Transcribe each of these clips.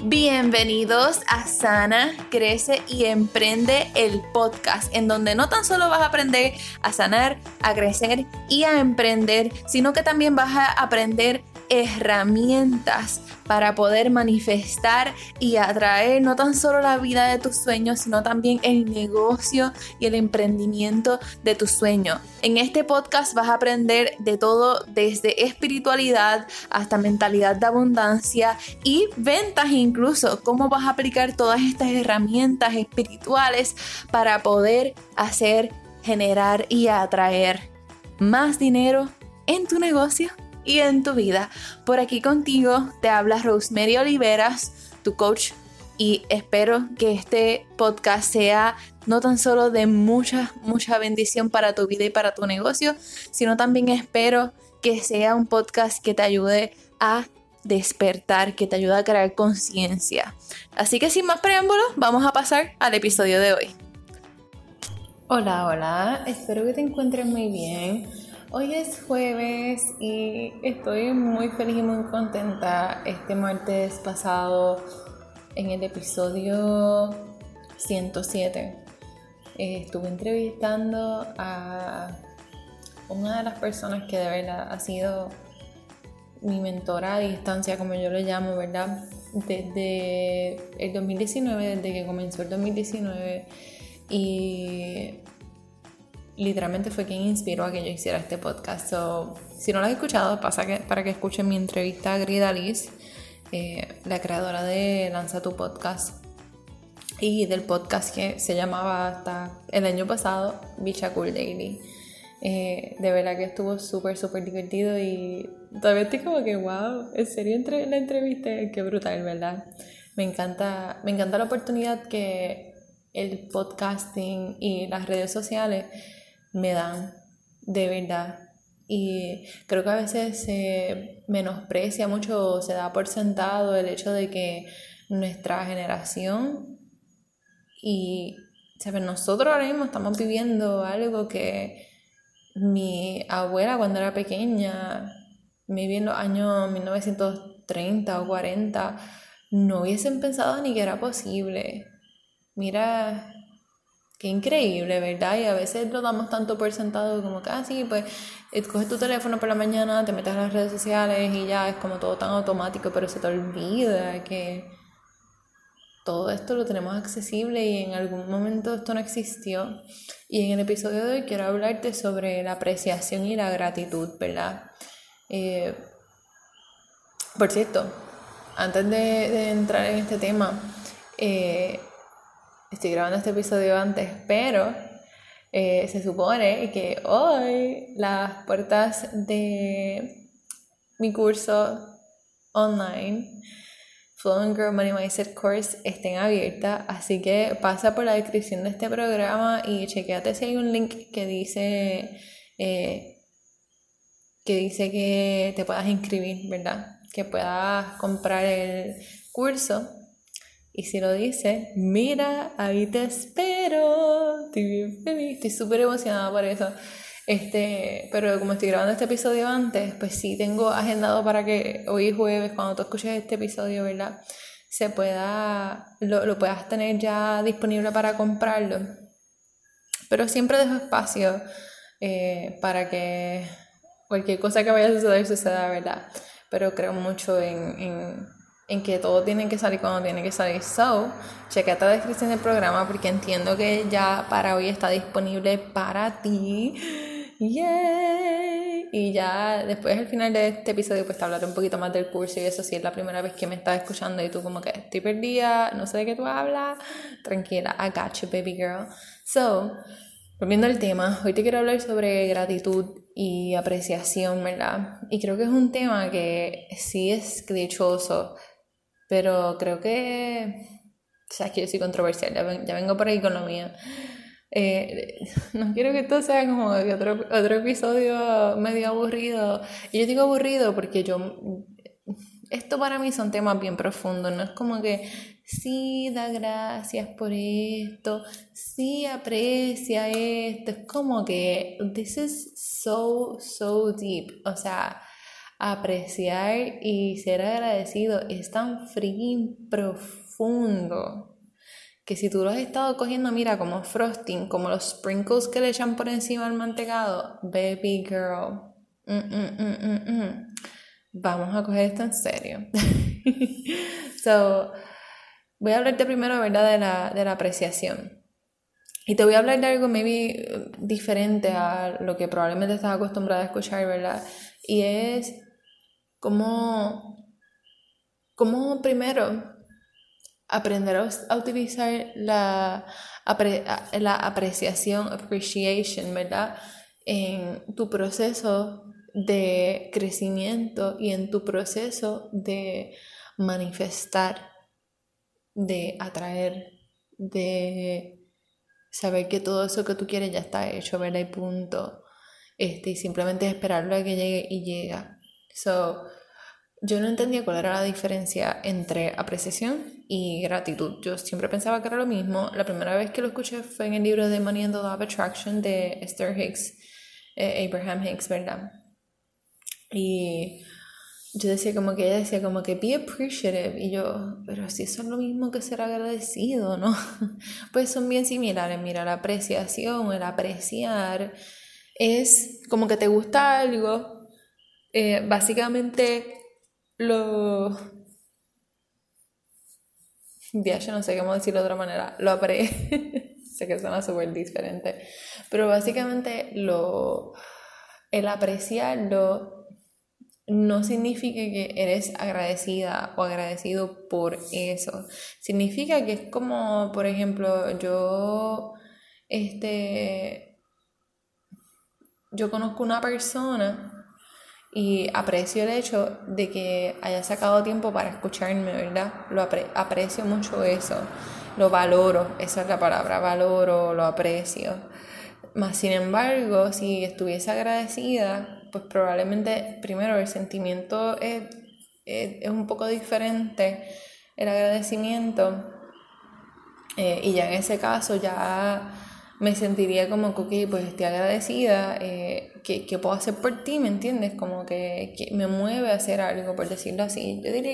Bienvenidos a Sana, Crece y Emprende el podcast, en donde no tan solo vas a aprender a sanar, a crecer y a emprender, sino que también vas a aprender herramientas para poder manifestar y atraer no tan solo la vida de tus sueños, sino también el negocio y el emprendimiento de tus sueños. En este podcast vas a aprender de todo desde espiritualidad hasta mentalidad de abundancia y ventas incluso, cómo vas a aplicar todas estas herramientas espirituales para poder hacer, generar y atraer más dinero en tu negocio y en tu vida. Por aquí contigo te habla Rosemary Oliveras, tu coach, y espero que este podcast sea no tan solo de mucha, mucha bendición para tu vida y para tu negocio, sino también espero que sea un podcast que te ayude a despertar, que te ayude a crear conciencia. Así que sin más preámbulos, vamos a pasar al episodio de hoy. Hola, hola, espero que te encuentres muy bien. Hoy es jueves y estoy muy feliz y muy contenta. Este martes pasado, en el episodio 107, eh, estuve entrevistando a una de las personas que de verdad ha sido mi mentora a distancia, como yo le llamo, ¿verdad? Desde el 2019, desde que comenzó el 2019 y literalmente fue quien inspiró a que yo hiciera este podcast. si no lo has escuchado, pasa que, para que escuchen mi entrevista a Grida Liz, eh, la creadora de Lanza tu Podcast y del podcast que se llamaba hasta el año pasado Bicha Cool Daily. Eh, de verdad que estuvo súper, súper divertido y todavía estoy como que, wow, en serio entre, la entrevista, qué brutal, ¿verdad? Me encanta, me encanta la oportunidad que el podcasting y las redes sociales me dan, de verdad. Y creo que a veces se menosprecia mucho, se da por sentado el hecho de que nuestra generación y ¿sabes? nosotros ahora mismo estamos viviendo algo que mi abuela cuando era pequeña, maybe en los años 1930 o 40, no hubiesen pensado ni que era posible. Mira Qué increíble, ¿verdad? Y a veces lo damos tanto por sentado como que, ah, pues coges tu teléfono por la mañana, te metes a las redes sociales y ya es como todo tan automático, pero se te olvida que todo esto lo tenemos accesible y en algún momento esto no existió. Y en el episodio de hoy quiero hablarte sobre la apreciación y la gratitud, ¿verdad? Eh, por cierto, antes de, de, entrar en este tema, eh, estoy grabando este episodio antes, pero eh, se supone que hoy las puertas de mi curso online, Flowing Girl Money Mindset Course, estén abiertas. Así que pasa por la descripción de este programa y chequeate si hay un link que dice, eh, que dice que te puedas inscribir, ¿verdad? Que puedas comprar el curso y si lo dice, mira, ahí te espero. Estoy súper emocionada por eso. Este, pero como estoy grabando este episodio antes, pues sí tengo agendado para que hoy jueves, cuando tú escuches este episodio, ¿verdad? Se pueda, lo, lo puedas tener ya disponible para comprarlo. Pero siempre dejo espacio eh, para que cualquier cosa que vaya a suceder suceda, ¿verdad? Pero creo mucho en en que todo tiene que salir cuando tiene que salir. So, chequea la descripción del programa porque entiendo que ya para hoy está disponible para ti. Yay. Y ya después al final de este episodio pues te hablaré un poquito más del curso y eso si es la primera vez que me estás escuchando y tú como que estoy perdida, no sé de qué tú hablas, tranquila, I got you baby girl. So, volviendo al tema, hoy te quiero hablar sobre gratitud y apreciación, ¿verdad? Y creo que es un tema que sí es dichoso pero creo que, o sea, que yo soy controversial, ya, vengo por ahí con lo mío. Eh, no quiero que esto sea como otro, otro episodio medio aburrido. Y yo digo aburrido porque yo, esto para mí son temas bien profundos, no es como que sí, da gracias por esto, sí, aprecia esto, es como que this is so, so deep, o sea, apreciar y ser agradecido es tan freaking profundo que si tú lo has estado cogiendo, mira, como frosting, como los sprinkles que le echan por encima al mantecado, baby girl, mm, mm, mm, vamos a coger esto en serio. so, voy a hablarte primero, ¿verdad?, de la, de la apreciación. Y te voy a hablar de algo maybe diferente a lo que probablemente estás acostumbrada a escuchar, ¿verdad? Y es cómo, primero aprender a utilizar la, la apreciación, appreciation, ¿verdad? En tu proceso de crecimiento y en tu proceso de manifestar, de atraer, de saber que todo eso que tú quieres ya está hecho, ¿verdad? Y punto. Este, y simplemente esperarlo a que llegue y llega. So, yo no entendía cuál era la diferencia entre apreciación y gratitud. Yo siempre pensaba que era lo mismo. La primera vez que lo escuché fue en el libro de Money and the Law of Attraction de Esther Hicks, eh, Abraham Hicks, ¿verdad? Y yo decía como que ella decía como que be appreciative y yo, pero si eso es lo mismo que ser agradecido, ¿no? Pues son bien similares, mira, la apreciación, el apreciar es como que te gusta algo, eh, básicamente lo... Ya, yo no sé cómo decirlo de otra manera. Lo apre... sé que suena súper diferente. Pero básicamente lo... El apreciarlo no significa que eres agradecida o agradecido por eso. Significa que es como, por ejemplo, yo, este, yo conozco una persona y aprecio el hecho de que haya sacado tiempo para escucharme, ¿verdad? Lo aprecio mucho eso, lo valoro, esa es la palabra, valoro, lo aprecio. Más sin embargo, si estuviese agradecida, pues probablemente primero el sentimiento es, es, un poco diferente, el agradecimiento, eh, y ya en ese caso ya me sentiría como que, ok, pues estoy agradecida, eh, que, puedo hacer por ti, ¿me entiendes? Como que, que, me mueve a hacer algo, por decirlo así. Yo diría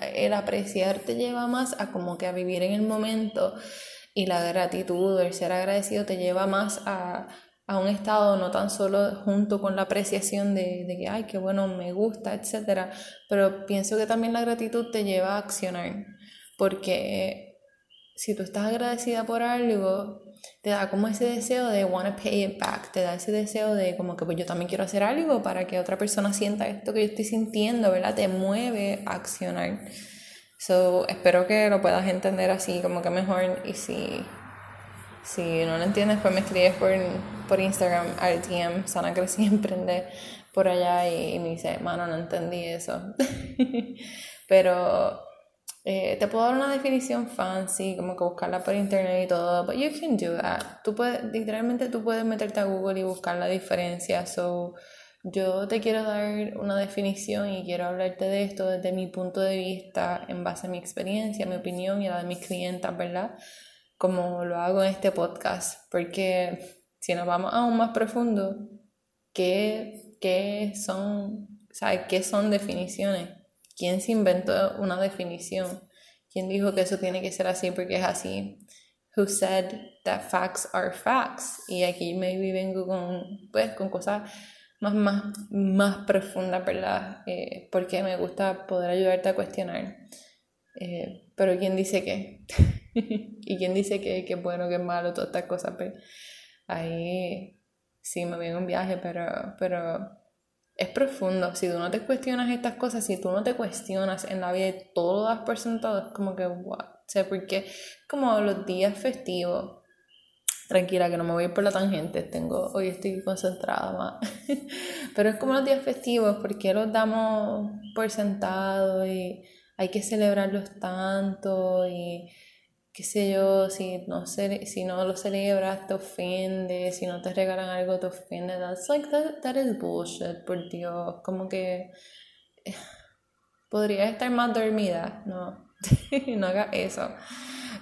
que el, apreciar te lleva más a como que a vivir en el momento y la gratitud, el ser agradecido te lleva más a, a un estado no tan solo junto con la apreciación de, de que, ay, qué bueno, me gusta, etcétera, pero pienso que también la gratitud te lleva a accionar, porque si tú estás agradecida por algo, te da como ese deseo de wanna pay it back, te da ese deseo de como que pues yo también quiero hacer algo para que otra persona sienta esto que yo estoy sintiendo, ¿verdad? Te mueve a accionar. So, espero que lo puedas entender así como que mejor y si, si no lo entiendes pues me escribes por, por Instagram, RTM, Sana Crecí Emprende, por allá y, y me dice, mano, no entendí eso. Pero eh, te puedo dar una definición fancy, como que buscarla por internet y todo, but you can do that. Tú puedes, literalmente tú puedes meterte a Google y buscar la diferencia. So, yo te quiero dar una definición y quiero hablarte de esto desde mi punto de vista, en base a mi experiencia, mi opinión y la de mis clientas, ¿verdad? Como lo hago en este podcast, porque si nos vamos aún más profundo, ¿qué, qué son, ¿sabes? ¿Qué son definiciones? ¿Quién se inventó una definición? ¿Quién dijo que eso tiene que ser así porque es así? Who said that facts are facts? Y aquí maybe vengo con, pues, con cosas más, más, más profundas, ¿verdad? Eh, porque me gusta poder ayudarte a cuestionar. Eh, pero ¿quién dice qué? ¿Y quién dice que es bueno, es malo, todas estas cosas? Pues, ahí sí me viene un viaje, pero, pero es profundo. Si tú no te cuestionas estas cosas, si tú no te cuestionas en la vida y todo lo das por sentado, es como que, what? O sea, porque como los días festivos, tranquila que no me voy por la tangente, tengo, hoy estoy concentrada más. Pero es como los días festivos, porque los damos por sentado y hay que celebrarlos tanto y qué sé yo, si no, si no lo celebras te ofende, si no te regalan algo te ofende. That's like, that, that is bullshit, por Dios. Como que eh, podría estar más dormida, no, no haga eso.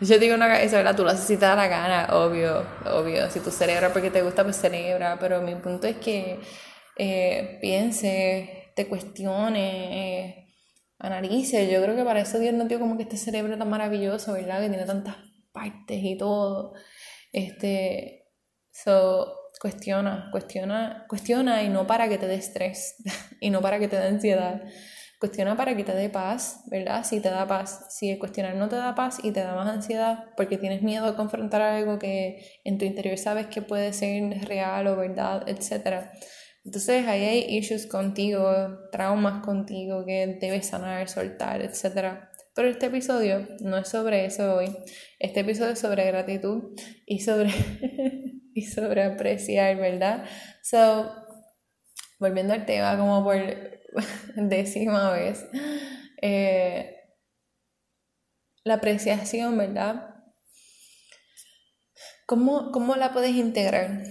Yo digo no haga eso, ¿verdad? Tú lo haces si te da la gana, obvio, obvio. Si tú celebras porque te gusta, pues celebra. Pero mi punto es que eh, piense te cuestione, eh, analice. Yo creo que para eso Dios nos dio como que este cerebro tan maravilloso, ¿verdad? Que tiene tantas partes y todo. Este, so, cuestiona, cuestiona, cuestiona y no para que te dé estrés y no para que te dé ansiedad. Cuestiona para que te dé paz, ¿verdad? Si te da paz. Si el cuestionar no te da paz y te da más ansiedad porque tienes miedo a confrontar algo que en tu interior sabes que puede ser real o verdad, etc. Entonces ahí hay issues contigo, traumas contigo que debes sanar, soltar, etc. Pero este episodio no es sobre eso hoy. Este episodio es sobre gratitud y sobre, y sobre apreciar, ¿verdad? So, volviendo al tema como por décima vez. Eh, la apreciación, ¿verdad? ¿Cómo, ¿Cómo, la puedes integrar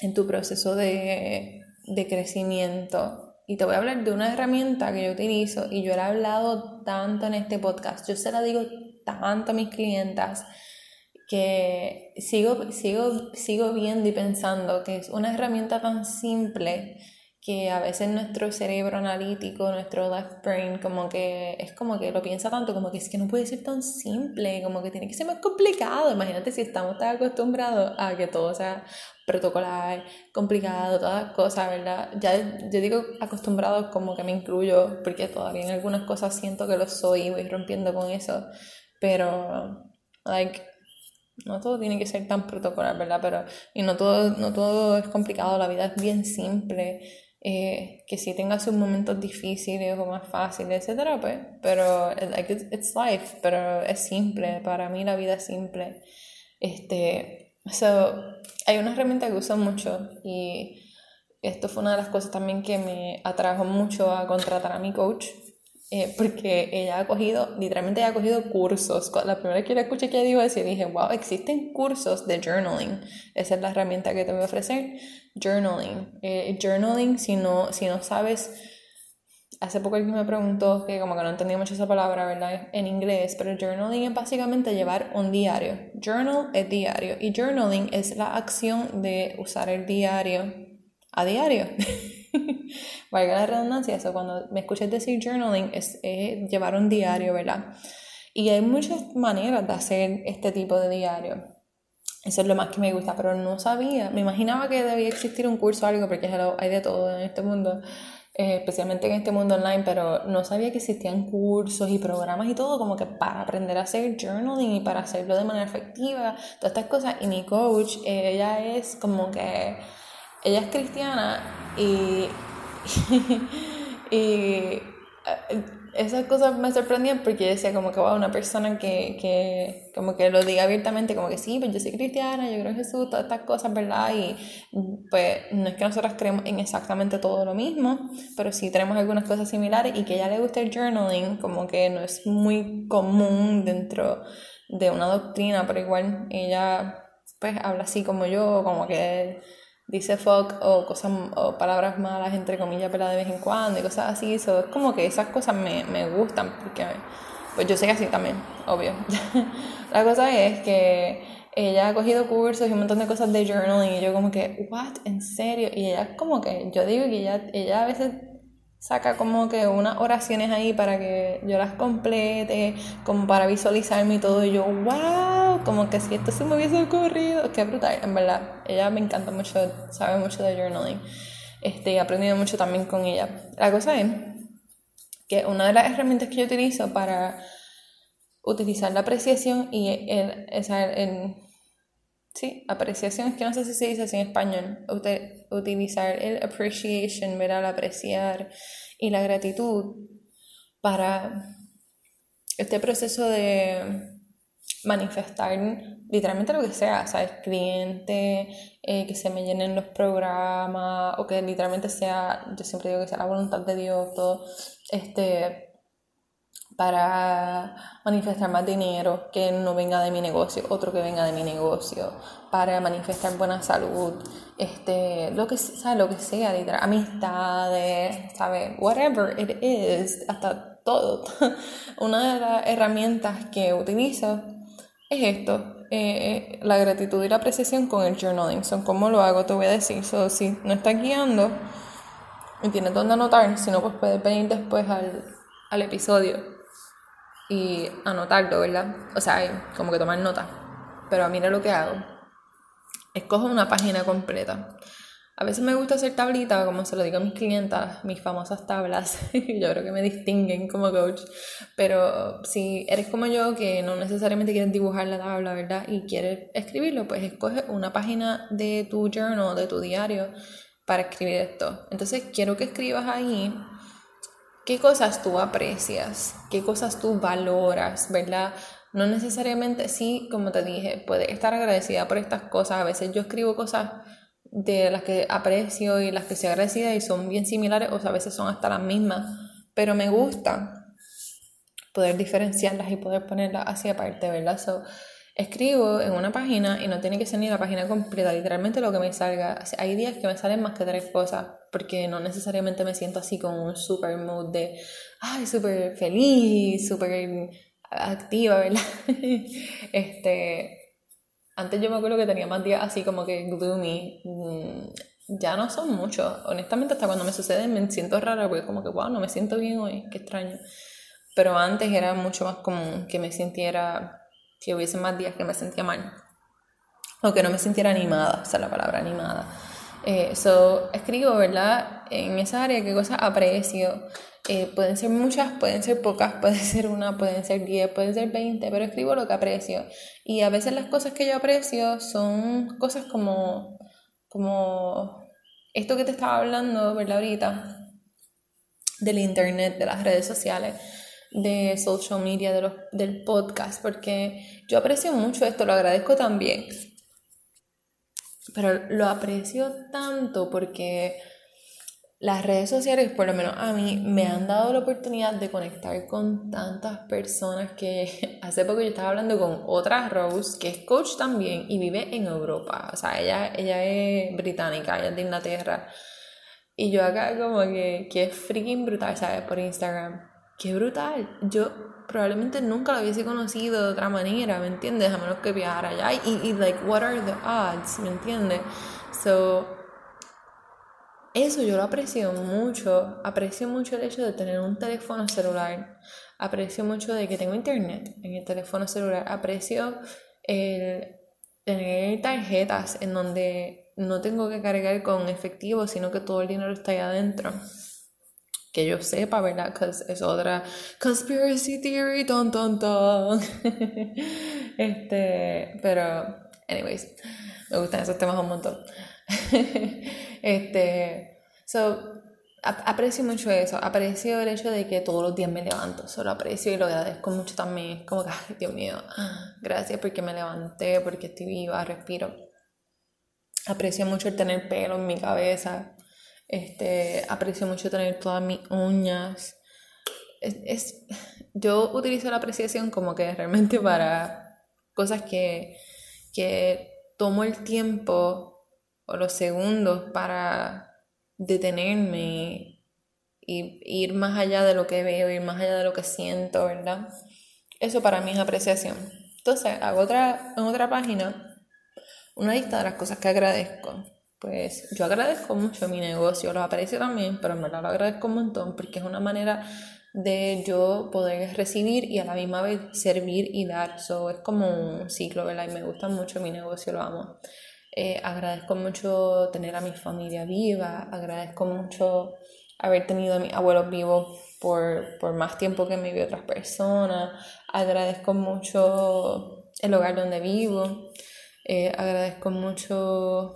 en tu proceso de, de, crecimiento? Y te voy a hablar de una herramienta que yo utilizo y yo la he hablado tanto en este podcast. Yo se la digo tanto a mis clientas que sigo, sigo, sigo viendo y pensando que es una herramienta tan simple que a veces nuestro cerebro analítico, nuestro left brain, como que es como que lo piensa tanto, como que es que no puede ser tan simple, como que tiene que ser más complicado. Imagínate si estamos tan acostumbrados a que todo sea protocolar, complicado, todas las cosas, ¿verdad? Ya yo digo acostumbrado como que me incluyo, porque todavía en algunas cosas siento que lo soy y voy rompiendo con eso, pero, like, no todo tiene que ser tan protocolar, ¿verdad? Pero, y no todo, no todo es complicado, la vida es bien simple eh, que si tenga sus momentos difíciles o más fáciles, etcétera, pues, pero it's life, pero es simple, para mí la vida es simple. Este, so, hay una herramienta que uso mucho y esto fue una de las cosas también que me atrajo mucho a contratar a mi coach, eh, porque ella ha cogido, literalmente ella ha cogido cursos. La primera vez que la escuché que dijo eso, dije, wow, existen cursos de journaling. Esa es la herramienta que te voy a ofrecer. Journaling. Eh, journaling, si no, si no sabes, hace poco alguien me preguntó, que como que no entendía mucho esa palabra, ¿verdad? En inglés, pero journaling es básicamente llevar un diario. Journal es diario y journaling es la acción de usar el diario a diario. valga la redundancia, eso cuando me escuchas decir journaling es, llevar un diario, ¿verdad? Y hay muchas maneras de hacer este tipo de diario. Eso es lo más que me gusta, pero no sabía. Me imaginaba que debía existir un curso o algo, porque hay de todo en este mundo, eh, especialmente en este mundo online, pero no sabía que existían cursos y programas y todo como que para aprender a hacer journaling y para hacerlo de manera efectiva, todas estas cosas. Y mi coach, ella es como que, ella es cristiana y y eh, esas cosas me sorprendían porque decía como que wow, una persona que, que como que lo diga abiertamente, como que sí, pues yo soy cristiana, yo creo en Jesús, todas estas cosas, ¿verdad? Y pues no es que nosotras creemos en exactamente todo lo mismo, pero sí tenemos algunas cosas similares y que a ella le gusta el journaling, como que no es muy común dentro de una doctrina, pero igual ella pues habla así como yo, como que dice fuck o cosas o palabras malas entre comillas pero de vez en cuando y cosas así. Eso es como que esas cosas me, me gustan porque pues yo sé así también obvio. La cosa es que ella ha cogido cursos y un montón de cosas de journaling y yo como que what en serio y ella como que yo digo que ella ella a veces saca como que unas oraciones ahí para que yo las complete, como para visualizarme y todo. Y yo, wow, como que si esto se me hubiese ocurrido, qué brutal, en verdad. Ella me encanta mucho, sabe mucho de journaling. Este, he aprendido mucho también con ella. La cosa es que una de las herramientas que yo utilizo para utilizar la apreciación y el, el Sí, apreciación, es que no sé si se dice así en español. Utilizar el appreciation, ver al apreciar y la gratitud para este proceso de manifestar literalmente lo que sea, ¿sabes? Cliente, eh, que se me llenen los programas, o que literalmente sea, yo siempre digo que sea la voluntad de Dios, todo, este, para manifestar más dinero que no venga de mi negocio, otro que venga de mi negocio, para manifestar buena salud, este, lo que, ¿sabe? Lo que sea, amistades, ¿sabes? Whatever it is, hasta todo. Una de las herramientas que utilizo es esto, eh, la gratitud y la apreciación con el journaling. Como lo hago, te voy a decir. Si no estás guiando, y tienes donde anotar, si no, pues puedes venir después al, al episodio y anotarlo, ¿verdad? O sea, como que tomar nota. Pero mira lo que hago. Escojo una página completa. A veces me gusta hacer tablitas, como se lo digo a mis clientas, mis famosas tablas. yo creo que me distinguen como coach. Pero si eres como yo, que no necesariamente quieres dibujar la tabla, ¿verdad? Y quieres escribirlo, pues escoge una página de tu journal, de tu diario, para escribir esto. Entonces quiero que escribas ahí qué cosas tú aprecias, qué cosas tú valoras, ¿verdad? No necesariamente, sí, como te dije, puedes estar agradecida por estas cosas. A veces yo escribo cosas de las que aprecio y las que se agradecida y son bien similares, o sea, a veces son hasta las mismas, pero me gusta poder diferenciarlas y poder ponerlas hacia aparte, ¿verdad? So, escribo en una página y no tiene que ser ni la página completa, literalmente lo que me salga. Hay días que me salen más que tres cosas, porque no necesariamente me siento así con un super mood de, ay, súper feliz, súper activa, ¿verdad? este, antes yo me acuerdo que tenía más días así como que gloomy. Mm, ya no son muchos. Honestamente, hasta cuando me sucede me siento rara porque como que, wow, no me siento bien hoy, qué extraño. Pero antes era mucho más común que me sintiera que hubiese más días que me sentía mal o que no me sintiera animada, esa es la palabra animada. Eh, so, escribo, ¿verdad? En esa área qué cosas aprecio. Eh, pueden ser muchas, pueden ser pocas, puede ser una, pueden ser diez, pueden ser veinte, pero escribo lo que aprecio. Y a veces las cosas que yo aprecio son cosas como, como esto que te estaba hablando, ¿verdad? Ahorita, del internet, de las redes sociales de social media, de los, del podcast, porque yo aprecio mucho esto, lo agradezco también. Pero lo aprecio tanto porque las redes sociales, por lo menos a mí, me han dado la oportunidad de conectar con tantas personas que hace poco yo estaba hablando con otra Rose, que es coach también y vive en Europa. O sea, ella, ella es británica, ella es de Inglaterra. Y yo acá como que, que es freaking brutal, ¿sabes? Por Instagram qué brutal. Yo probablemente nunca lo hubiese conocido de otra manera, ¿me entiendes? A menos que viajara allá. Y, y, like, what are the odds? ¿Me entiendes? So, eso yo lo aprecio mucho. Aprecio mucho el hecho de tener un teléfono celular. Aprecio mucho de que tengo internet en el teléfono celular. Aprecio el tener tarjetas en donde no tengo que cargar con efectivo, sino que todo el dinero está ahí adentro que yo sepa, ¿verdad? Que es otra conspiracy theory, ton, ton, ton. este, pero, anyways, me gustan esos temas un montón. este, so, aprecio mucho eso, aprecio el hecho de que todos los días me levanto, solo aprecio y lo agradezco mucho también, como que, ay, Dios mío, gracias porque me levanté, porque estoy viva, respiro. Aprecio mucho el tener pelo en mi cabeza, este, aprecio mucho tener todas mis uñas. Es, yo utilizo la apreciación como que realmente para cosas que, que tomo el tiempo o los segundos para detenerme y ir más allá de lo que veo, ir más allá de lo que siento, ¿verdad? Eso para mí es apreciación. Entonces, hago otra, en otra página una lista de las cosas que agradezco pues yo agradezco mucho mi negocio, lo aprecio también, pero en verdad lo agradezco un montón porque es una manera de yo poder recibir y a la misma vez servir y dar. eso es como un ciclo, ¿verdad? Y me gusta mucho mi negocio, lo amo. Eh, agradezco mucho tener a mi familia viva, agradezco mucho haber tenido a mis abuelos vivos por, por más tiempo que me vi otras personas, agradezco mucho el hogar donde vivo, eh, agradezco mucho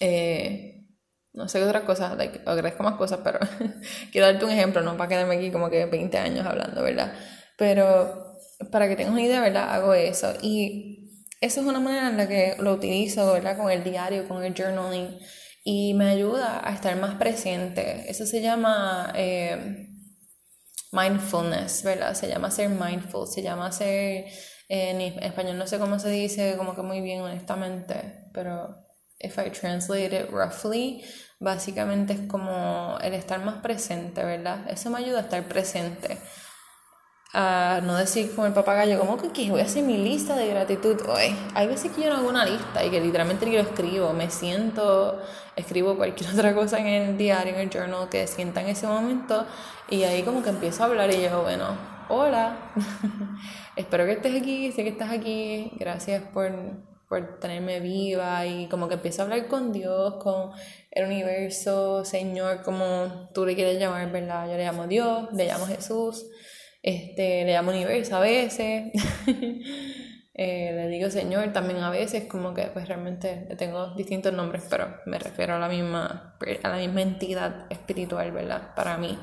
eh, no sé qué otra cosa, like, agradezco más cosas, pero quiero darte un ejemplo, no para quedarme aquí como que 20 años hablando, ¿verdad? Pero para que tengas una idea, ¿verdad? Hago eso. Y eso es una manera en la que lo utilizo, ¿verdad? Con el diario, con el journaling. Y me ayuda a estar más presente. Eso se llama eh, mindfulness, ¿verdad? Se llama ser mindful, se llama ser... en español no sé cómo se dice, como que muy bien, honestamente, pero if I translate it roughly, básicamente es como el estar más presente, ¿verdad? Eso me ayuda a estar presente. a no decir como el papagayo, como que voy a hacer mi lista de gratitud hoy. Hay veces que yo no hago una lista y que literalmente lo escribo, me siento, escribo cualquier otra cosa en el diario, en el journal que sienta en ese momento y ahí como que empiezo a hablar y yo, bueno, hola, espero que estés aquí, sé que estás aquí, gracias por, por tenerme viva y como que empiezo a hablar con Dios, con el universo, Señor, como tú le quieres llamar, ¿verdad? Yo le llamo Dios, le llamo Jesús este, le llamo universo a veces, eh, le digo Señor también a veces, como que pues realmente tengo distintos nombres, pero me refiero a la misma, a la misma entidad espiritual, ¿verdad? Para mí.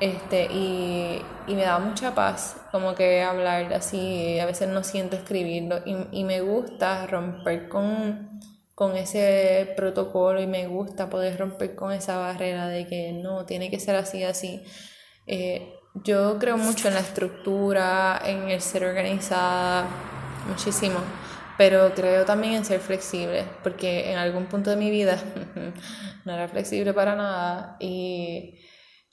Este, y, y, me da mucha paz como que hablar así, a veces no siento escribirlo y, y me gusta romper con, con ese protocolo y me gusta poder romper con esa barrera de que no, tiene que ser así, así. Eh, yo creo mucho en la estructura, en el ser organizada, muchísimo, pero creo también en ser flexible, porque en algún punto de mi vida no era flexible para nada y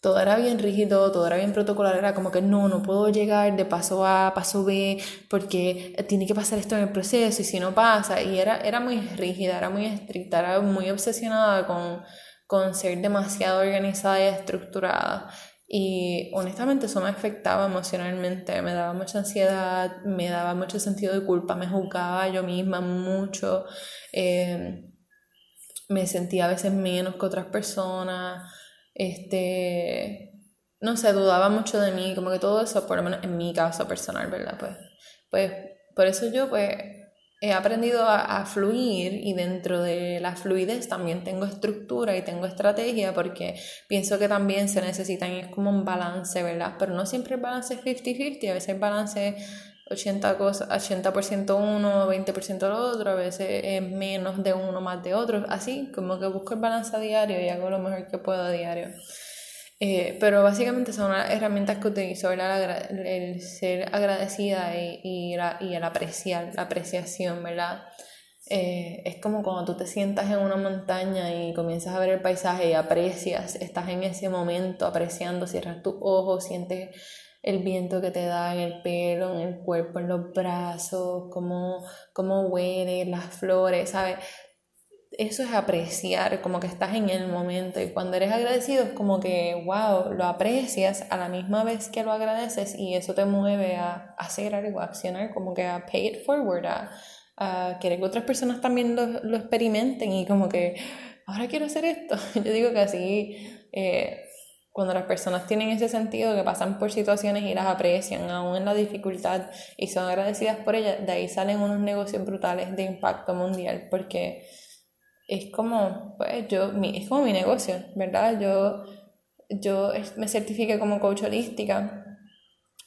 todo era bien rígido, todo era bien protocolar, era como que no, no puedo llegar de paso A paso B porque tiene que pasar esto en el proceso y si no pasa, y era, era muy rígida, era muy estricta, era muy obsesionada con, con ser demasiado organizada y estructurada. Y honestamente eso me afectaba emocionalmente, me daba mucha ansiedad, me daba mucho sentido de culpa, me juzgaba yo misma mucho, eh, me sentía a veces menos que otras personas, este, no sé, dudaba mucho de mí, como que todo eso, por lo menos en mi caso personal, ¿verdad? Pues, pues por eso yo pues he aprendido a, fluir y dentro de la fluidez también tengo estructura y tengo estrategia porque pienso que también se necesitan, es como un balance, ¿verdad? Pero no siempre el balance es 50-50, a veces el balance 80%, cosas, 80 uno, 20% lo otro, a veces es menos de uno, más de otro, así como que busco el balance a diario y hago lo mejor que puedo a diario. Eh, pero básicamente son herramientas que utilizo. El, ser agradecida y, y, la, y, el apreciar, la apreciación, ¿verdad? Eh, es como cuando tú te sientas en una montaña y comienzas a ver el paisaje y aprecias, estás en ese momento apreciando, cierras tus ojos, sientes el viento que te da en el pelo, en el cuerpo, en los brazos, cómo, cómo huele, las flores, ¿sabes? eso es apreciar, como que estás en el momento y cuando eres agradecido es como que, wow, lo aprecias a la misma vez que lo agradeces y eso te mueve a hacer algo, a accionar, como que a pay it forward, a, a querer que otras personas también lo, lo, experimenten y como que, ahora quiero hacer esto. Yo digo que así, eh, cuando las personas tienen ese sentido que pasan por situaciones y las aprecian, aún en la dificultad, y son agradecidas por ellas, de ahí salen unos negocios brutales de impacto mundial, porque es como, pues yo, mi, es como mi negocio, ¿verdad? Yo, yo me certifiqué como coach holística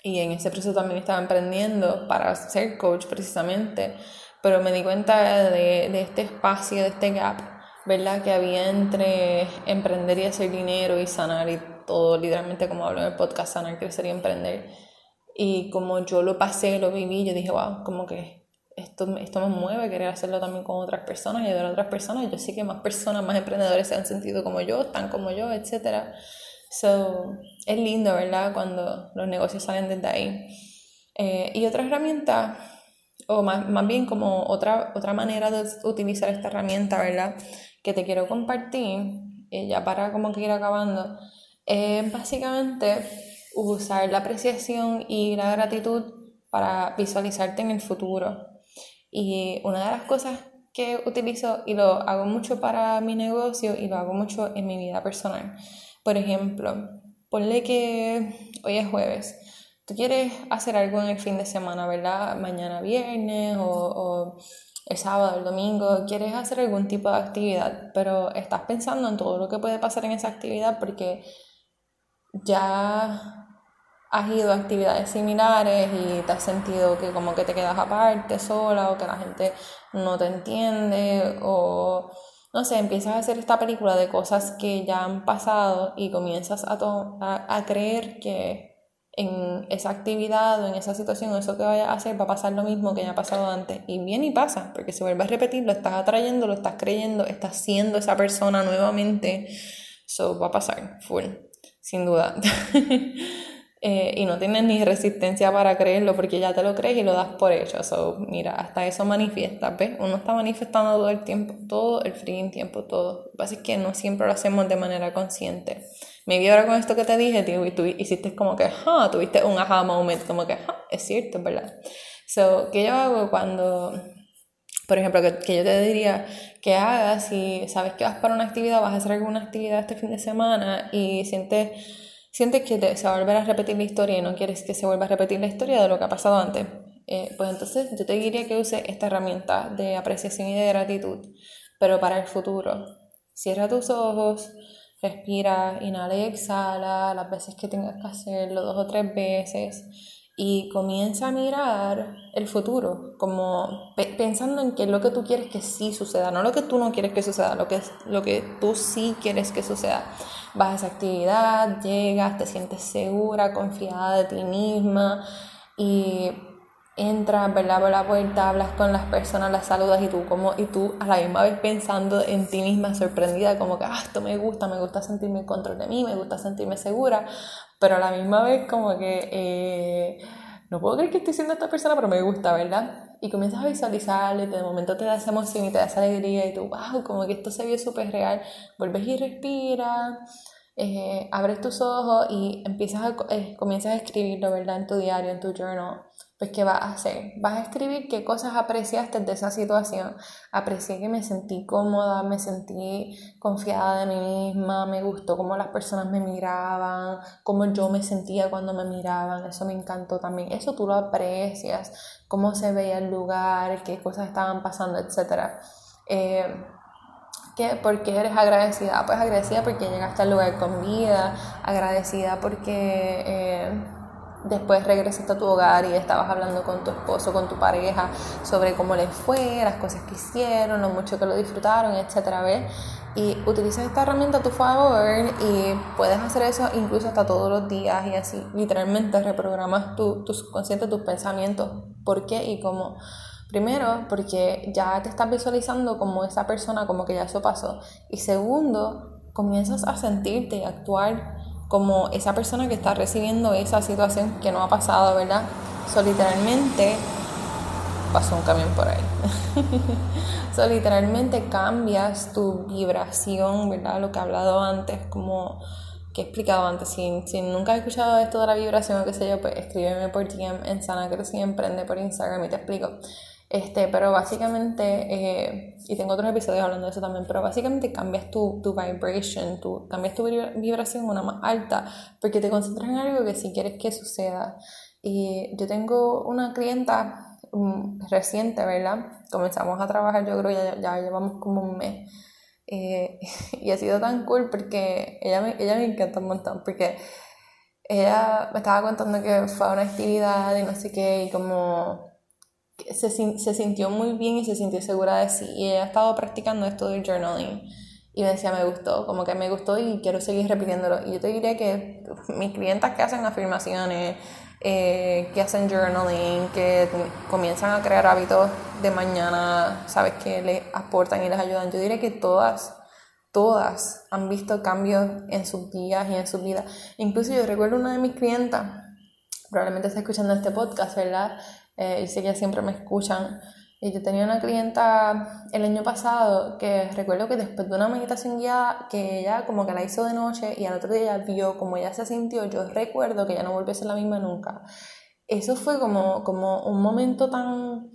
y en ese proceso también estaba emprendiendo para ser coach precisamente, pero me di cuenta de, de este espacio, de este gap, ¿verdad? Que había entre emprender y hacer dinero y sanar y todo, literalmente como hablo en el podcast, sanar, crecer y emprender. Y como yo lo pasé, lo viví, yo dije, wow, como que esto, esto me mueve, querer hacerlo también con otras personas ayudar a otras personas. Yo sé que más personas, más emprendedores se han sentido como yo, están como yo, etc. So, es lindo, ¿verdad? Cuando los negocios salen desde ahí. Eh, y otra herramienta, o más, más bien como otra, otra manera de utilizar esta herramienta, ¿verdad? Que te quiero compartir, ya para como que ir acabando, es básicamente usar la apreciación y la gratitud para visualizarte en el futuro. Y una de las cosas que utilizo y lo hago mucho para mi negocio y lo hago mucho en mi vida personal. Por ejemplo, ponle que hoy es jueves. Tú quieres hacer algo en el fin de semana, ¿verdad? Mañana viernes o, o el sábado, el domingo, quieres hacer algún tipo de actividad, pero estás pensando en todo lo que puede pasar en esa actividad porque ya has ido a actividades similares y te has sentido que como que te quedas aparte sola o que la gente no te entiende o no sé, empiezas a hacer esta película de cosas que ya han pasado y comienzas a, a, creer que en esa actividad o en esa situación o eso que vayas a hacer va a pasar lo mismo que ya ha pasado antes. Y viene y pasa, porque se vuelve a repetir, lo estás atrayendo, lo estás creyendo, estás siendo esa persona nuevamente. Eso va a pasar, full, sin duda. eh, y no tienes ni resistencia para creerlo porque ya te lo crees y lo das por hecho. So, mira, hasta eso manifiesta, ¿ves? Uno está manifestando todo el tiempo, todo el freaking tiempo, todo. Lo que pasa es que no siempre lo hacemos de manera consciente. Me vi ahora con esto que te dije, tío, y tú hiciste como que, ah, tuviste un aha moment, como que, ah, es cierto, ¿verdad? So, ¿qué yo hago cuando, por ejemplo, que, que yo te diría que hagas si sabes que vas para una actividad, vas a hacer alguna actividad este fin de semana y sientes sientes que se va a volver a repetir la historia y no quieres que se vuelva a repetir la historia de lo que ha pasado antes, eh, pues entonces yo te diría que use esta herramienta de apreciación y de gratitud, pero para el futuro. Cierra tus ojos, respira, inhala y exhala las veces que tengas que hacerlo, dos o tres veces, y comienza a mirar el futuro, como pensando en qué es lo que tú quieres que sí suceda, no lo que tú no quieres que suceda, lo que, lo que tú sí quieres que suceda. Vas a esa actividad, llegas, te sientes segura, confiada de ti misma y entras, ¿verdad? Por la puerta, hablas con las personas, las saludas y tú, como, y tú a la misma vez pensando en ti misma, sorprendida, como que, ah, esto me gusta, me gusta sentirme en control de mí, me gusta sentirme segura, pero a la misma vez como que, eh, no puedo creer que estoy siendo esta persona, pero me gusta, ¿verdad? y comienzas a visualizarlo y de momento te da esa emoción y te da esa alegría y tú, wow, como que esto se vio súper real, vuelves y respiras, eh, abres tus ojos y empiezas a, eh, comienzas a escribirlo, ¿verdad? En tu diario, en tu journal. Pues, ¿qué vas a hacer? Vas a escribir qué cosas apreciaste de esa situación. Aprecié que me sentí cómoda, me sentí confiada de mí misma, me gustó cómo las personas me miraban, cómo yo me sentía cuando me miraban. Eso me encantó también. Eso tú lo aprecias, cómo se veía el lugar, qué cosas estaban pasando, etc. Eh, ¿Por qué eres agradecida? Pues agradecida porque llegaste al lugar con vida, agradecida porque eh, después regresaste a tu hogar y estabas hablando con tu esposo, con tu pareja sobre cómo les fue, las cosas que hicieron, lo mucho que lo disfrutaron, etcétera. Y utilizas esta herramienta a tu favor y puedes hacer eso incluso hasta todos los días y así literalmente reprogramas tu, tu subconsciente, tus pensamientos, por qué y cómo. Primero, porque ya te estás visualizando como esa persona, como que ya eso pasó. Y segundo, comienzas a sentirte y actuar como esa persona que está recibiendo esa situación que no ha pasado, ¿verdad? So, literalmente pasó un camión por ahí. so, literalmente cambias tu vibración, ¿verdad? Lo que he hablado antes, como que he explicado antes. Si, nunca has escuchado esto de la vibración o qué sé yo, pues escríbeme por DM en Sana Crecí Emprende por Instagram y te explico. Este, pero básicamente, eh, y tengo otros episodios hablando de eso también, pero básicamente cambias tu, tu vibration, tu, cambias tu vibración una más alta, porque te concentras en algo que si quieres que suceda. Y yo tengo una clienta um, reciente, ¿verdad? Comenzamos a trabajar, yo creo ya, ya llevamos como un mes. Eh, y ha sido tan cool porque ella me, ella me encanta un montón, porque ella me estaba contando que fue a una actividad y no sé qué, y como se, se, sintió muy bien y se sintió segura de sí. Y ella ha estado practicando esto del journaling. Y me decía, me gustó, como que me gustó y quiero seguir repitiéndolo. Y yo te diría que mis clientas que hacen afirmaciones, eh, que hacen journaling, que comienzan a crear hábitos de mañana, sabes, que les aportan y les ayudan. Yo diría que todas, todas han visto cambios en sus días y en su vida. Incluso yo recuerdo una de mis clientas, probablemente está escuchando este podcast, ¿verdad? Eh, y sé que siempre me escuchan. Y yo tenía una clienta el año pasado que recuerdo que después de una meditación guiada que ella como que la hizo de noche y al otro día ella vio como ella se sintió, yo recuerdo que ya no volvió a ser la misma nunca. Eso fue como, como un momento tan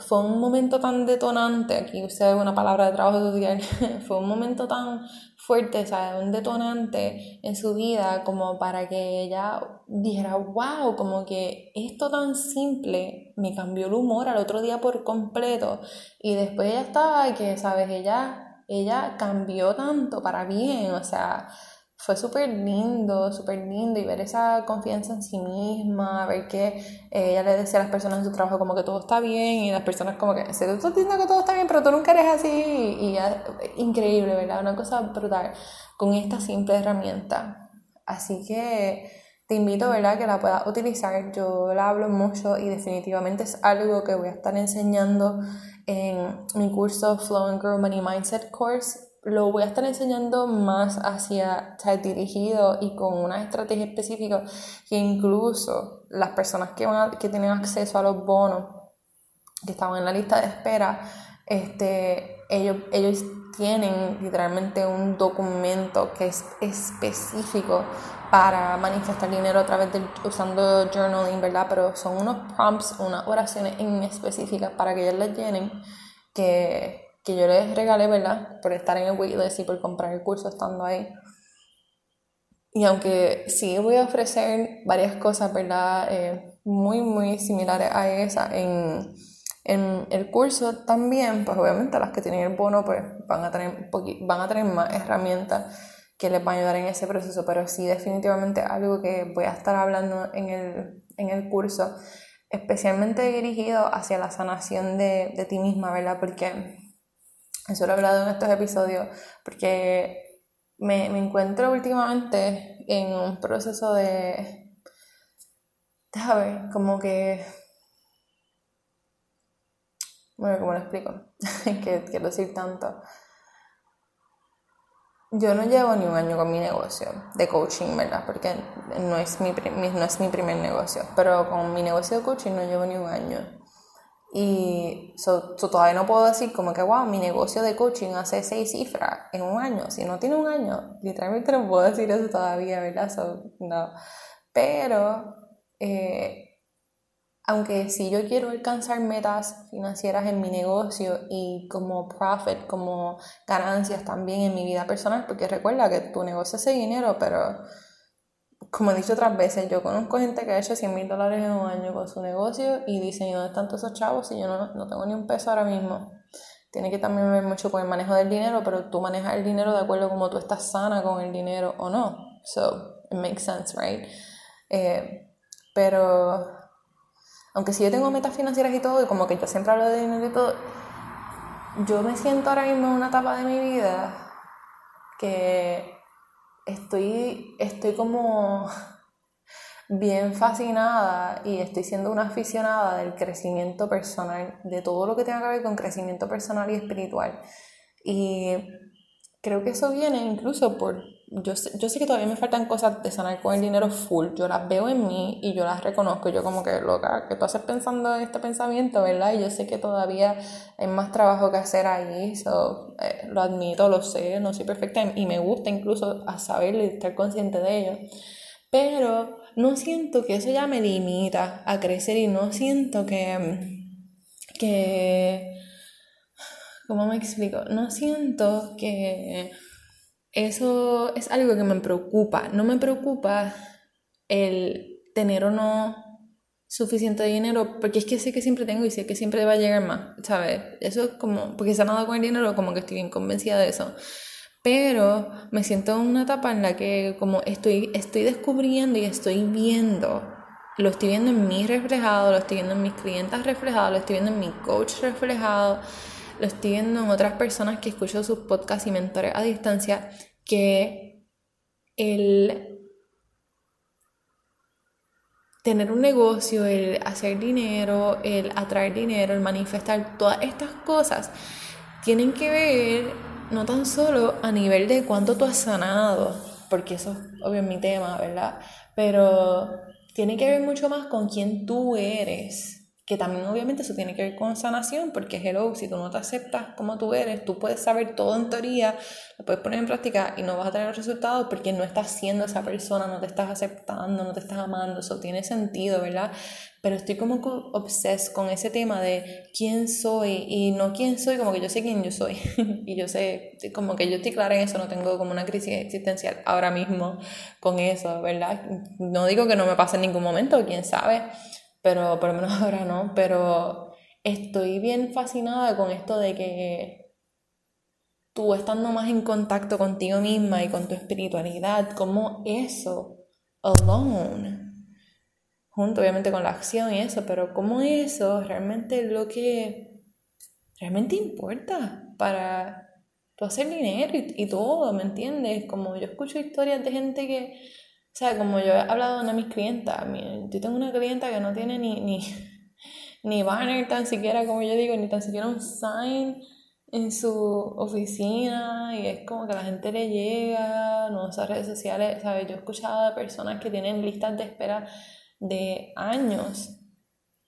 fue un momento tan detonante, aquí usted una palabra de trabajo social, fue un momento tan fuerte, ¿sabes? Un detonante en su vida como para que ella dijera, wow, como que esto tan simple me cambió el humor al otro día por completo. Y después ella estaba que, ¿sabes? Ella, ella cambió tanto para bien, o sea, fue súper lindo, súper lindo y ver esa confianza en sí misma, ver que eh, ella le decía a las personas en su trabajo como que todo está bien y las personas como que, se tú diciendo que todo está bien, pero tú nunca eres así y ya, increíble, ¿verdad? Una cosa brutal con esta simple herramienta. Así que te invito, ¿verdad?, que la puedas utilizar. Yo la hablo mucho y definitivamente es algo que voy a estar enseñando en mi curso Flow and Grow Money Mindset Course lo voy a estar enseñando más hacia, o sea, dirigido y con una estrategia específica que incluso las personas que, van que tienen acceso a los bonos, que estaban en la lista de espera, este, ellos, ellos tienen literalmente un documento que es específico para manifestar dinero a través de usando journaling, ¿verdad? Pero son unos prompts, unas oraciones en específicas para que ellos les llenen que que yo les regalé, ¿verdad? Por estar en el waitlist y por comprar el curso estando ahí. Y aunque sí voy a ofrecer varias cosas, ¿verdad? Eh, muy, muy similares a esa en, en, el curso también, pues obviamente las que tienen el bono pues van a tener, van a tener más herramientas que les van a ayudar en ese proceso, pero sí definitivamente algo que voy a estar hablando en el, en el curso, especialmente dirigido hacia la sanación de, de ti misma, ¿verdad? Porque eso lo he hablado en estos episodios porque me, me encuentro últimamente en un proceso de, ver, Como que... Bueno, ¿cómo lo explico? que quiero decir tanto. Yo no llevo ni un año con mi negocio de coaching, ¿verdad? Porque no es mi, no es mi primer negocio. Pero con mi negocio de coaching no llevo ni un año. Y todavía no puedo decir como que, wow, mi negocio de coaching hace seis cifras en un año. Si no tiene un año, literalmente no puedo decir eso todavía, ¿verdad? no. Pero, eh, aunque si yo quiero alcanzar metas financieras en mi negocio y como profit, como ganancias también en mi vida personal, porque recuerda que tu negocio hace dinero, pero como he dicho otras veces, yo conozco gente que ha hecho 100 mil dólares en un año con su negocio y dicen, ¿y dónde están todos esos chavos si yo no, no tengo ni un peso ahora mismo? Tiene que también ver mucho con el manejo del dinero, pero tú manejas el dinero de acuerdo a cómo tú estás sana con el dinero o no. So, it makes sense, right? Eh, pero, aunque si yo tengo metas financieras y todo, y como que yo siempre hablo de dinero y todo, yo me siento ahora mismo en una etapa de mi vida que estoy, estoy como bien fascinada y estoy siendo una aficionada del crecimiento personal, de todo lo que tenga que ver con crecimiento personal y espiritual. Y creo que eso viene incluso por yo sé, yo sé que todavía me faltan cosas de sanar con el dinero full, yo las veo en mí y yo las reconozco, yo como que loca, que tú haces pensando en este pensamiento, ¿verdad? Y yo sé que todavía hay más trabajo que hacer ahí, so, eh, lo admito, lo sé, no soy perfecta y me gusta incluso a saberlo y estar consciente de ello, pero no siento que eso ya me limita a crecer y no siento que, que, ¿cómo me explico? No siento que eso es algo que me preocupa. No me preocupa el tener o no suficiente dinero, porque es que sé que siempre tengo y sé que siempre va a llegar más, ¿sabes? Eso es como, porque se ha dado con el dinero, como que estoy bien convencida de eso. Pero me siento en una etapa en la que como estoy, estoy descubriendo y estoy viendo, lo estoy viendo en mí reflejado, lo estoy viendo en mis clientes reflejado, lo estoy viendo en mi coach reflejado, lo estoy viendo en otras personas que escucho sus podcasts y mentores a distancia, que el tener un negocio, el hacer dinero, el atraer dinero, el manifestar, todas estas cosas tienen que ver no tan solo a nivel de cuánto tú has sanado, porque eso es obvio mi tema, ¿verdad? Pero tiene que ver mucho más con quién tú eres que también obviamente eso tiene que ver con sanación, porque hello, si tú no te aceptas como tú eres, tú puedes saber todo en teoría, lo puedes poner en práctica y no vas a tener resultados porque no estás siendo esa persona, no te estás aceptando, no te estás amando, eso tiene sentido, ¿verdad? Pero estoy como obses con ese tema de quién soy y no quién soy, como que yo sé quién yo soy y yo sé, como que yo estoy clara en eso, no tengo como una crisis existencial ahora mismo con eso, ¿verdad? No digo que no me pase en ningún momento, quién sabe pero por lo menos ahora no, pero estoy bien fascinada con esto de que tú estando más en contacto contigo misma y con tu espiritualidad, como eso, alone, junto obviamente con la acción y eso, pero como eso realmente es lo que realmente importa para tu hacer dinero y todo, ¿me entiendes? Como yo escucho historias de gente que o sea, como yo he hablado con una de mis clientas, yo tengo una clienta que no tiene ni, ni, ni banner tan siquiera, como yo digo, ni tan siquiera un sign en su oficina y es como que la gente le llega, no usa redes sociales, ¿sabes? Yo he escuchado de personas que tienen listas de espera de años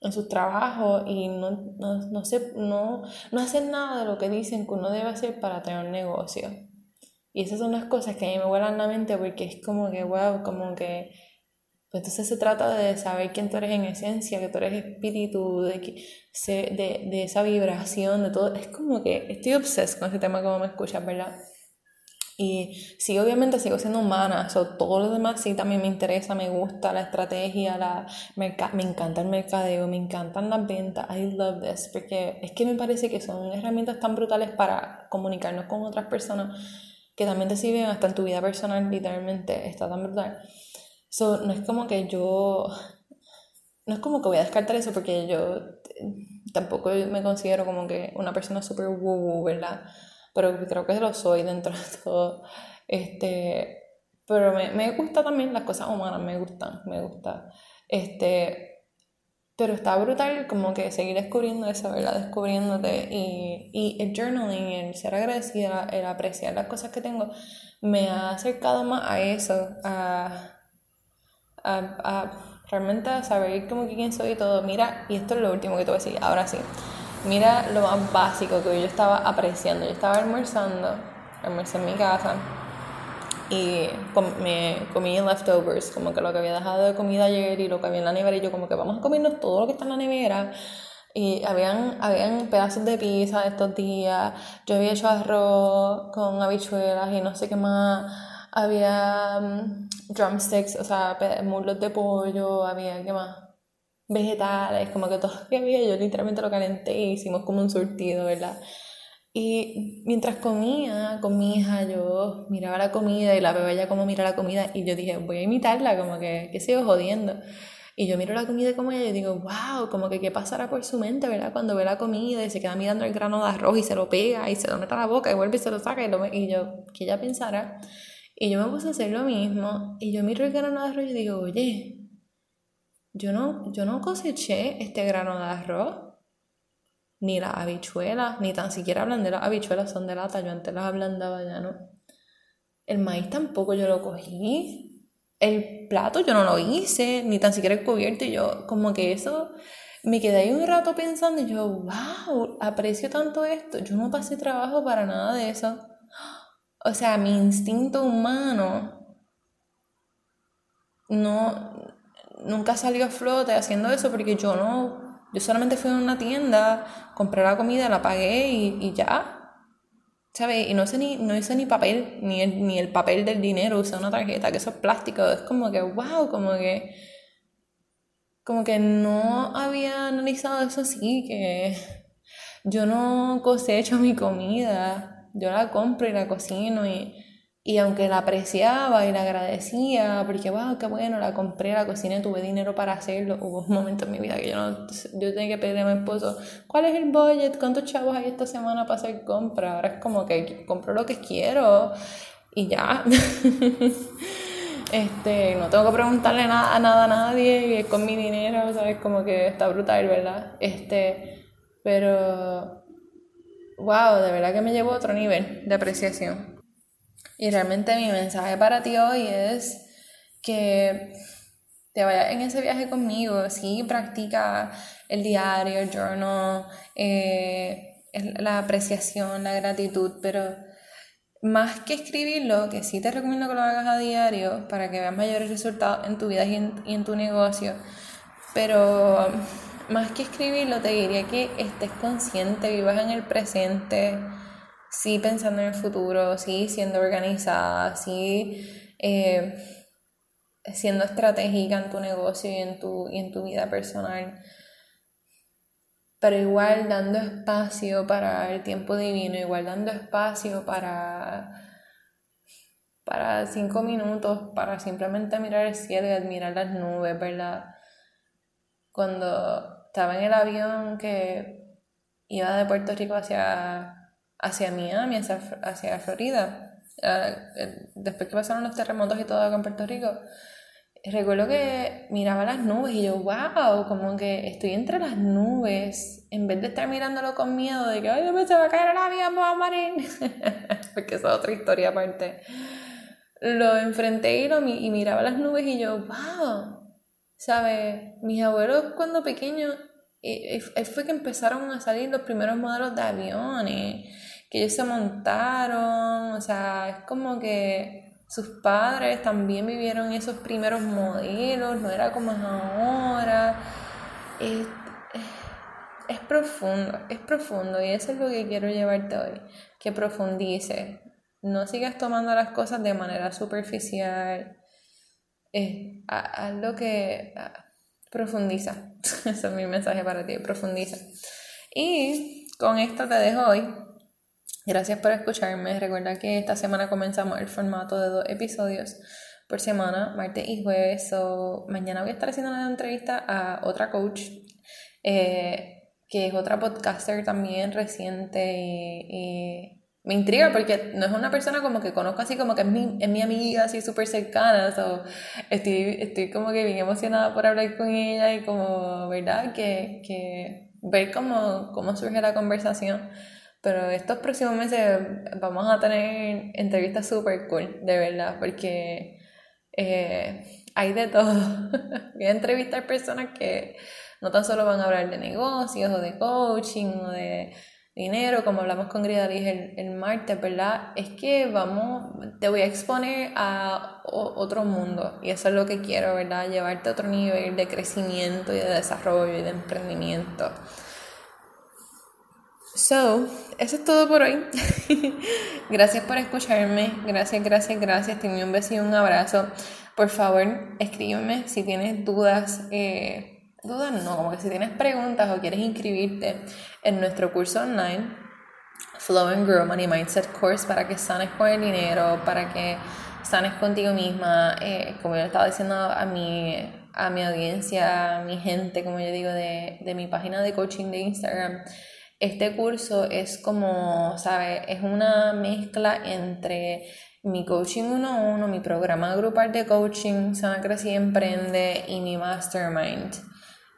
en sus trabajos y no, no, no, no, no hacen nada de lo que dicen que uno debe hacer para tener un negocio. Y esas son las cosas que a mí me vuelan la mente porque es como que, wow, como que... Pues entonces se trata de saber quién tú eres en esencia, que tú eres espíritu, de, que, de, de esa vibración, de todo. Es como que estoy obses con ese tema como me escuchas, ¿verdad? Y sí, obviamente sigo siendo humana, so, todo lo demás sí también me interesa, me gusta la estrategia, la, me, encanta el mercadeo, me encantan las ventas, I love this, porque es que me parece que son herramientas tan brutales para comunicarnos con otras personas que también te sirven hasta en tu vida personal, literalmente, está tan brutal. So, no es como que yo, no es como que voy a descartar eso porque yo tampoco me considero como que una persona súper woo, ¿verdad? pero creo que lo soy dentro de todo. Este, pero me, me gusta también las cosas humanas, me gustan, me gusta. Este, pero está brutal como que seguir descubriendo eso, ¿verdad? Descubriéndote y, y el journaling, el ser agradecida, el apreciar las cosas que tengo, me ha acercado más a eso, a, a, a realmente a saber como que quién soy y todo. Mira, y esto es lo último que te voy a decir, ahora sí. Mira lo más básico que yo estaba apreciando. Yo estaba almorzando, almorcé en mi casa y me comí leftovers, como que lo que había dejado de comida ayer y lo que había en la nevera. Y yo, como que vamos a comernos todo lo que está en la nevera. Y habían, habían pedazos de pizza estos días. Yo había hecho arroz con habichuelas y no sé qué más. Había mm, drumsticks, o sea, muslos de pollo. Había, ¿qué más? vegetales, como que todo lo que había, yo literalmente lo calenté y hicimos como un surtido, ¿verdad? Y mientras comía con mi hija, yo miraba la comida y la veo ella como mira la comida y yo dije, voy a imitarla, como que, ¿qué sigo jodiendo? Y yo miro la comida como ella y digo, wow, como que qué pasará por su mente, ¿verdad? Cuando ve la comida y se queda mirando el grano de arroz y se lo pega y se lo mete a la boca y vuelve y se lo saca y, lo, y yo, ¿qué ella pensará? Y yo me puse a hacer lo mismo y yo miro el grano de arroz y digo, oye, yo no, yo no coseché este grano de arroz, ni las habichuelas, ni tan siquiera hablan de las habichuelas, son de lata, yo antes las ablandaba ya, ¿no? El maíz tampoco yo lo cogí, el plato yo no lo hice, ni tan siquiera el cubierto, y yo como que eso, me quedé ahí un rato pensando y yo, wow, aprecio tanto esto, yo no pasé trabajo para nada de eso. O sea, mi instinto humano no, nunca salió a flote haciendo eso porque yo no, yo solamente fui a una tienda, compré la comida, la pagué y, y ya. ¿Sabes? Y no hice ni, no hice ni papel, ni el, ni el papel del dinero, usé una tarjeta, que eso es plástico. Es como que, wow, como que. Como que no había analizado eso así, que yo no cosecho mi comida, yo la compro y la cocino y y aunque la apreciaba y la agradecía, porque wow, qué bueno, la compré, la cociné, tuve dinero para hacerlo, hubo un momento en mi vida que yo no, yo tenía que pedirle a mi esposo, ¿cuál es el budget? ¿Cuántos chavos hay esta semana para hacer compra? Ahora es como que compro lo que quiero y ya. este, no tengo que preguntarle nada, a nada a nadie, con mi dinero, ¿sabes? Como que está brutal, ¿verdad? Este, pero, wow, de verdad que me llevó a otro nivel de apreciación. Y realmente mi mensaje para ti hoy es que te vayas en ese viaje conmigo, sí, practica el diario, el journal, eh, la apreciación, la gratitud, pero más que escribirlo, que sí te recomiendo que lo hagas a diario para que veas mayores resultados en tu vida y en, y en tu negocio, pero más que escribirlo te diría que estés consciente, vivas en el presente, sí pensando en el futuro, sí siendo organizada, sí eh, siendo estratégica en tu negocio y en tu, y en tu vida personal. Pero igual dando espacio para el tiempo divino, igual dando espacio para, para cinco minutos, para simplemente mirar el cielo y admirar las nubes, ¿verdad? Cuando estaba en el avión que iba de Puerto Rico hacia hacia Miami, hacia, Florida, eh, después que pasaron los terremotos y todo acá en Puerto Rico, recuerdo que miraba las nubes y yo, wow, como que estoy entre las nubes, en vez de estar mirándolo con miedo de que, ay, se va a caer el avión, me va a morir, porque esa es otra historia aparte. Lo enfrenté y, lo, y miraba las nubes y yo, wow, ¿sabes? Mis abuelos cuando pequeños, fue que empezaron a salir los primeros modelos de aviones, que ellos se montaron, o sea, es como que sus padres también vivieron esos primeros modelos, no era como ahora. Es, es, profundo, es profundo y eso es lo que quiero llevarte hoy, que profundice. No sigas tomando las cosas de manera superficial. Es, haz lo que profundiza. Ese es mi mensaje para ti, profundiza. Y con esto te dejo hoy. Gracias por escucharme. Recuerda que esta semana comenzamos el formato de dos episodios por semana, martes y jueves. o mañana voy a estar haciendo una entrevista a otra coach, eh, que es otra podcaster también reciente. Y, me intriga porque no es una persona como que conozco así, como que es mi, es mi amiga así súper cercana. So, estoy, estoy como que bien emocionada por hablar con ella y como, ¿verdad? Que, que ver cómo, cómo surge la conversación. Pero estos próximos meses vamos a tener entrevistas súper cool, de verdad, porque eh, hay de todo. Voy a entrevistar personas que no tan solo van a hablar de negocios o de coaching o de dinero, como hablamos con Gridalis el, el martes, ¿verdad? Es que vamos, te voy a exponer a otro mundo y eso es lo que quiero, ¿verdad? Llevarte a otro nivel de crecimiento y de desarrollo y de emprendimiento. So, eso es todo por hoy. gracias por escucharme. Gracias, gracias, gracias. Te envío un beso y un abrazo. Por favor, escríbeme si tienes dudas. Eh, dudas no, como que si tienes preguntas o quieres inscribirte en nuestro curso online, Flow and Grow Money Mindset Course, para que sanes con el dinero, para que sanes contigo misma. Eh, como yo estaba diciendo a mi, a mi audiencia, a mi gente, como yo digo, de, de mi página de coaching de Instagram este curso es como, ¿sabes? Es una mezcla entre mi coaching 1-1, mi programa grupal de coaching, Sana y Emprende y mi mastermind.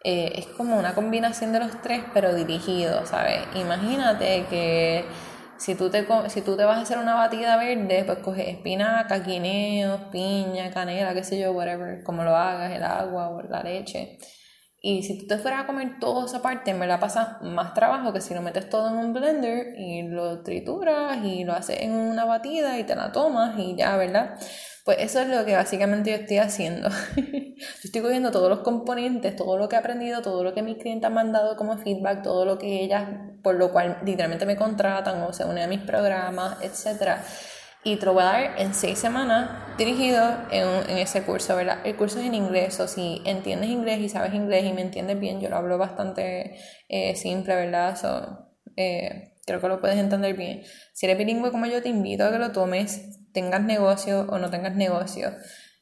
Eh, es como una combinación de los tres, pero dirigido, ¿sabes? Imagínate que si tú, te, si tú te vas a hacer una batida verde, pues coges espinaca, guineos, piña, canela, qué sé yo, whatever, como lo hagas, el agua o la leche. Y si tú te fueras a comer toda esa parte, me la pasa más trabajo que si lo metes todo en un blender y lo trituras y lo haces en una batida y te la tomas y ya, ¿verdad? Pues eso es lo que básicamente yo estoy haciendo. yo estoy cogiendo todos los componentes, todo lo que he aprendido, todo lo que mis clientes han mandado como feedback, todo lo que ellas, por lo cual literalmente me contratan o se unen a mis programas, etcétera y te lo voy a dar en seis semanas dirigido en, en, ese curso, ¿verdad? El curso es en inglés, o si entiendes inglés y sabes inglés y me entiendes bien, yo lo hablo bastante eh, simple, ¿verdad? So, eh, creo que lo puedes entender bien. Si eres bilingüe como yo, te invito a que lo tomes, tengas negocio o no tengas negocio.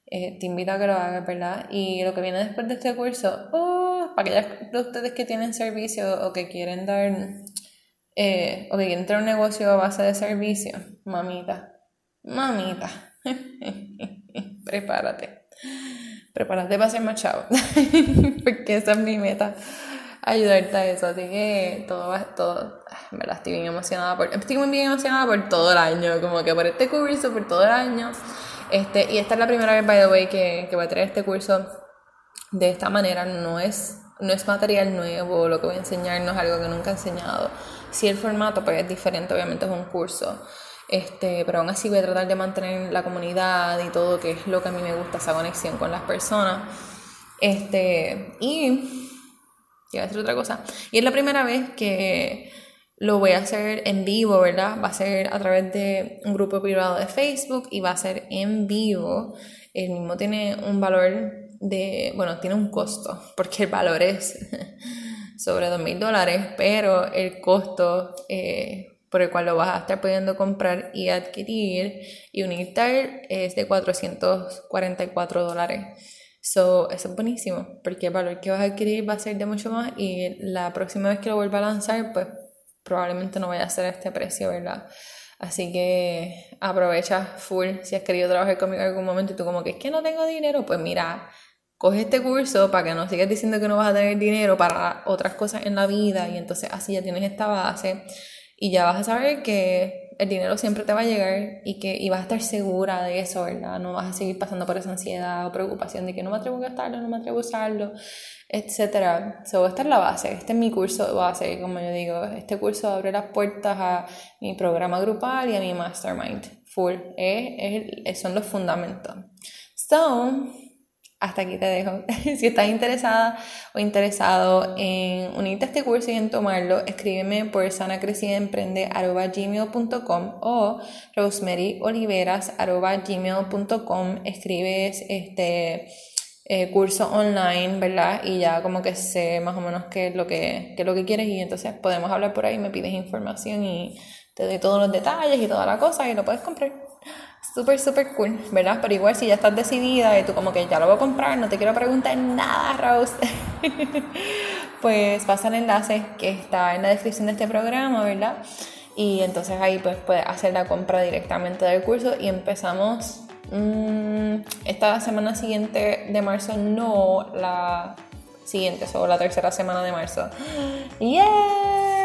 Eh, te invito a que lo hagas, ¿verdad? Y lo que viene después de este curso, oh, para aquellas de ustedes que tienen servicio o que quieren dar, o que quieren tener un negocio a base de servicio, mamita, mamita, prepárate. Prepárate para ser más chavo. Porque esa es mi meta. Ayudarte a eso. Así que todo va, todo. Me la estoy bien emocionada por. Estoy muy bien emocionada por todo el año. Como que por este curso, por todo el año. Este, y esta es la primera vez, by the way, que, que voy a traer este curso de esta manera. No es, no es material nuevo. Lo que voy a enseñar no es algo que nunca he enseñado. Si el formato pues, es diferente, obviamente es un curso. Este, pero aún así voy a tratar de mantener la comunidad y todo, que es lo que a mí me gusta, esa conexión con las personas. Este, y, voy a hacer otra cosa. Y es la primera vez que lo voy a hacer en vivo, ¿verdad? Va a ser a través de un grupo privado de Facebook y va a ser en vivo. El mismo tiene un valor de, bueno, tiene un costo, porque el valor es sobre dos mil dólares, pero el costo eh, por el cual lo vas a estar pudiendo comprar y adquirir y unirte es de 444 dólares. So, eso es buenísimo, porque el valor que vas a adquirir va a ser de mucho más y la próxima vez que lo vuelva a lanzar, pues probablemente no vaya a ser este precio, ¿verdad? Así que aprovecha full si has querido trabajar conmigo en algún momento y tú como que es que no tengo dinero, pues mira, coge este curso para que no sigas diciendo que no vas a tener dinero para otras cosas en la vida y entonces así ya tienes esta base y ya vas a saber que el dinero siempre te va a llegar y que y vas a estar segura de eso, ¿verdad? No vas a seguir pasando por esa ansiedad o preocupación de que no me atrevo a gastarlo, no me atrevo a usarlo, etc. So, esta es la base, este es mi curso base, como yo digo, este curso abre las puertas a mi programa grupal y a mi mastermind, full, es, son los fundamentos. So, hasta aquí te dejo. si estás interesada o interesado en unirte a este curso y en tomarlo, escríbeme por sanacrecidaemprende.gmail.com o rosemaryoliveras.gmail.com Escribes este eh, curso online, ¿verdad? Y ya como que sé más o menos qué es, lo que, qué es lo que quieres y entonces podemos hablar por ahí, me pides información y te doy todos los detalles y toda la cosa y lo puedes comprar súper, súper cool, ¿verdad? Pero igual si ya estás decidida y tú como que ya lo voy a comprar, no te quiero preguntar nada, Rose, pues pasa el enlace que está en la descripción de este programa, ¿verdad? Y entonces ahí pues puedes hacer la compra directamente del curso y empezamos mmm, esta semana siguiente de marzo, no la siguiente, o la tercera semana de marzo. ¡Yeah!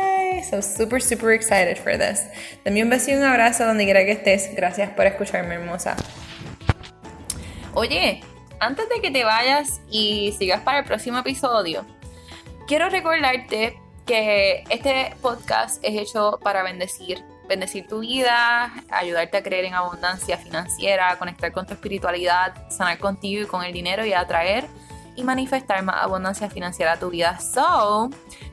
So super, super excited for this. Dame un beso y un abrazo donde quiera que estés. Gracias por escucharme, hermosa. Oye, antes de que te vayas y sigas para el próximo episodio, quiero recordarte que este podcast es hecho para bendecir, bendecir tu vida, ayudarte a creer en abundancia financiera, conectar con tu espiritualidad, sanar contigo y con el dinero y atraer y manifestar más abundancia financiera a tu vida. So,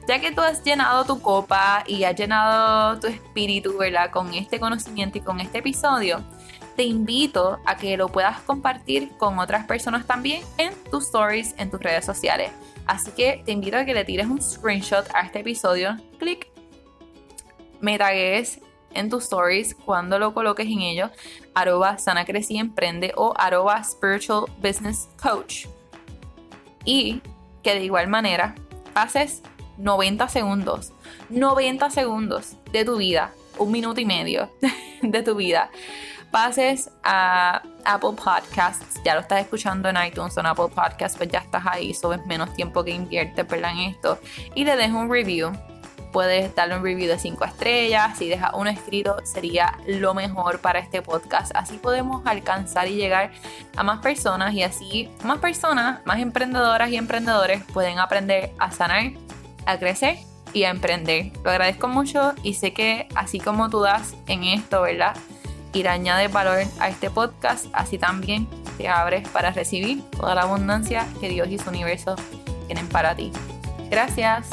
ya que tú has llenado tu copa y has llenado tu espíritu, ¿verdad? Con este conocimiento y con este episodio, te invito a que lo puedas compartir con otras personas también en tus stories, en tus redes sociales. Así que te invito a que le tires un screenshot a este episodio, clic, me tagues en tus stories cuando lo coloques en ello, arroba sana emprende o arroba spiritual business coach y que de igual manera pases 90 segundos, 90 segundos de tu vida, un minuto y medio de tu vida, pases a Apple Podcasts, ya lo estás escuchando en iTunes o en Apple Podcasts, pues ya estás ahí, subes menos tiempo que inviertes en esto, y le dejo un review puedes darle un review de 5 estrellas. Si dejas uno escrito, sería lo mejor para este podcast. Así podemos alcanzar y llegar a más personas y así más personas, más emprendedoras y emprendedores pueden aprender a sanar, a crecer y a emprender. Lo agradezco mucho y sé que así como tú das en esto, ¿verdad? Y le añades valor a este podcast, así también te abres para recibir toda la abundancia que Dios y su universo tienen para ti. Gracias.